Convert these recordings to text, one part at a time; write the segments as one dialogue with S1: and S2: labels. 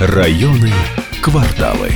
S1: Районы, кварталы.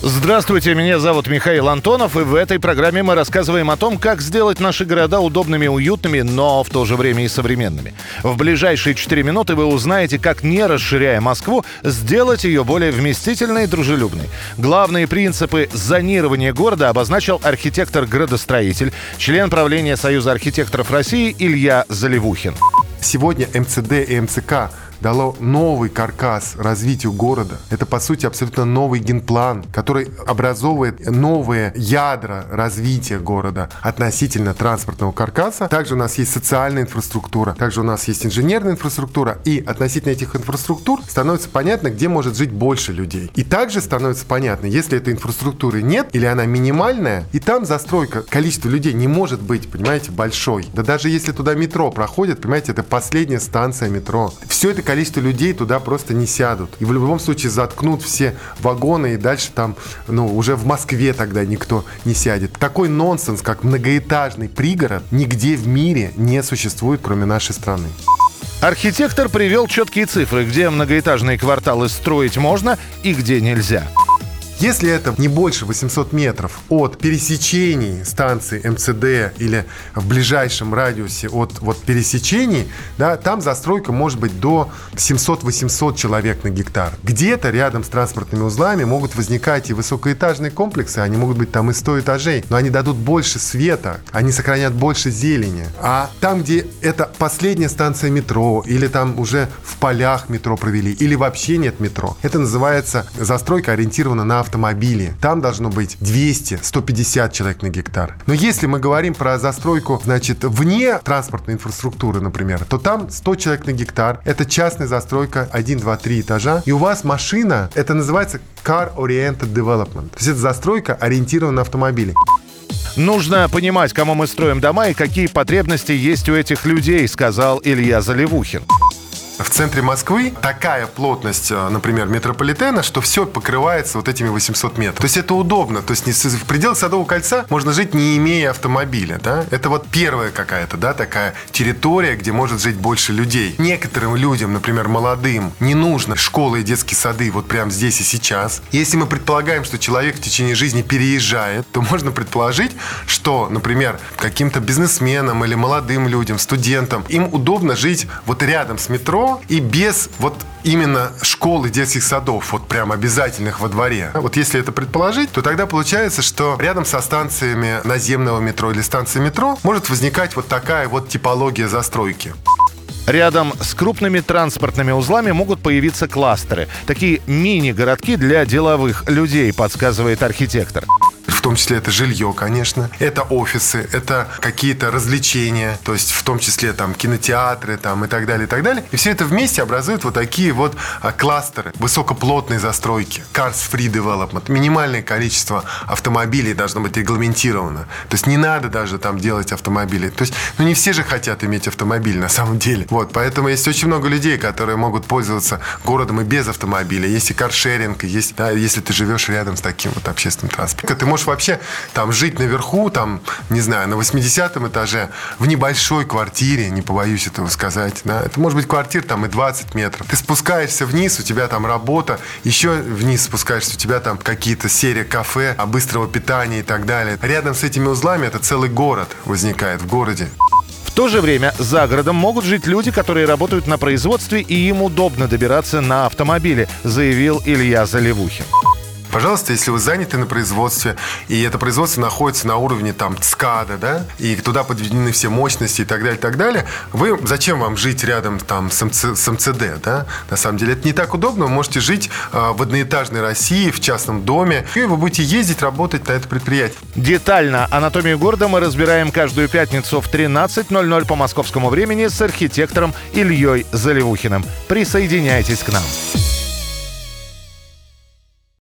S2: Здравствуйте, меня зовут Михаил Антонов, и в этой программе мы рассказываем о том, как сделать наши города удобными, уютными, но в то же время и современными. В ближайшие 4 минуты вы узнаете, как, не расширяя Москву, сделать ее более вместительной и дружелюбной. Главные принципы зонирования города обозначил архитектор-градостроитель, член правления Союза архитекторов России Илья Заливухин.
S3: Сегодня МЦД и МЦК дало новый каркас развитию города. Это, по сути, абсолютно новый генплан, который образовывает новые ядра развития города относительно транспортного каркаса. Также у нас есть социальная инфраструктура, также у нас есть инженерная инфраструктура, и относительно этих инфраструктур становится понятно, где может жить больше людей. И также становится понятно, если этой инфраструктуры нет или она минимальная, и там застройка, количество людей не может быть, понимаете, большой. Да даже если туда метро проходит, понимаете, это последняя станция метро. Все это количество людей туда просто не сядут. И в любом случае заткнут все вагоны, и дальше там, ну, уже в Москве тогда никто не сядет. Такой нонсенс, как многоэтажный пригород, нигде в мире не существует, кроме нашей страны.
S2: Архитектор привел четкие цифры, где многоэтажные кварталы строить можно и где нельзя.
S3: Если это не больше 800 метров от пересечений станции МЦД или в ближайшем радиусе от вот пересечений, да, там застройка может быть до 700-800 человек на гектар. Где-то рядом с транспортными узлами могут возникать и высокоэтажные комплексы, они могут быть там и 100 этажей, но они дадут больше света, они сохранят больше зелени. А там, где это последняя станция метро, или там уже в полях метро провели, или вообще нет метро, это называется застройка ориентирована на автомобили. Там должно быть 200-150 человек на гектар. Но если мы говорим про застройку, значит, вне транспортной инфраструктуры, например, то там 100 человек на гектар. Это частная застройка 1, 2, 3 этажа. И у вас машина, это называется Car Oriented Development. То есть это застройка ориентирована на автомобили.
S2: Нужно понимать, кому мы строим дома и какие потребности есть у этих людей, сказал Илья Заливухин
S3: в центре Москвы такая плотность, э, например, метрополитена, что все покрывается вот этими 800 метров. То есть это удобно. То есть в пределах Садового кольца можно жить, не имея автомобиля. Да? Это вот первая какая-то да, такая территория, где может жить больше людей. Некоторым людям, например, молодым, не нужно школы и детские сады вот прямо здесь и сейчас. Если мы предполагаем, что человек в течение жизни переезжает, то можно предположить, что, например, каким-то бизнесменам или молодым людям, студентам, им удобно жить вот рядом с метро, и без вот именно школы детских садов, вот прям обязательных во дворе. Вот если это предположить, то тогда получается, что рядом со станциями наземного метро или станции метро может возникать вот такая вот типология застройки.
S2: Рядом с крупными транспортными узлами могут появиться кластеры. Такие мини-городки для деловых людей, подсказывает архитектор
S3: том числе это жилье, конечно, это офисы, это какие-то развлечения, то есть в том числе там кинотеатры там и так далее, и так далее. И все это вместе образует вот такие вот а, кластеры высокоплотной застройки, cars free development. Минимальное количество автомобилей должно быть регламентировано. То есть не надо даже там делать автомобили. То есть, ну не все же хотят иметь автомобиль на самом деле. Вот, поэтому есть очень много людей, которые могут пользоваться городом и без автомобиля. Есть и каршеринг, есть, да, если ты живешь рядом с таким вот общественным транспортом. Ты можешь вообще там жить наверху, там, не знаю, на 80 этаже, в небольшой квартире, не побоюсь этого сказать, да, это может быть квартира там и 20 метров. Ты спускаешься вниз, у тебя там работа, еще вниз спускаешься, у тебя там какие-то серии кафе, а быстрого питания и так далее. Рядом с этими узлами это целый город возникает в городе.
S2: В то же время за городом могут жить люди, которые работают на производстве, и им удобно добираться на автомобиле, заявил Илья Заливухин.
S3: Пожалуйста, если вы заняты на производстве, и это производство находится на уровне там ЦКАДа, да, и туда подведены все мощности и так далее, и так далее, вы, зачем вам жить рядом там с, МЦ, с МЦД, да? На самом деле это не так удобно, вы можете жить э, в одноэтажной России, в частном доме, и вы будете ездить, работать на это предприятие.
S2: Детально анатомию города мы разбираем каждую пятницу в 13.00 по московскому времени с архитектором Ильей Заливухиным. Присоединяйтесь к нам.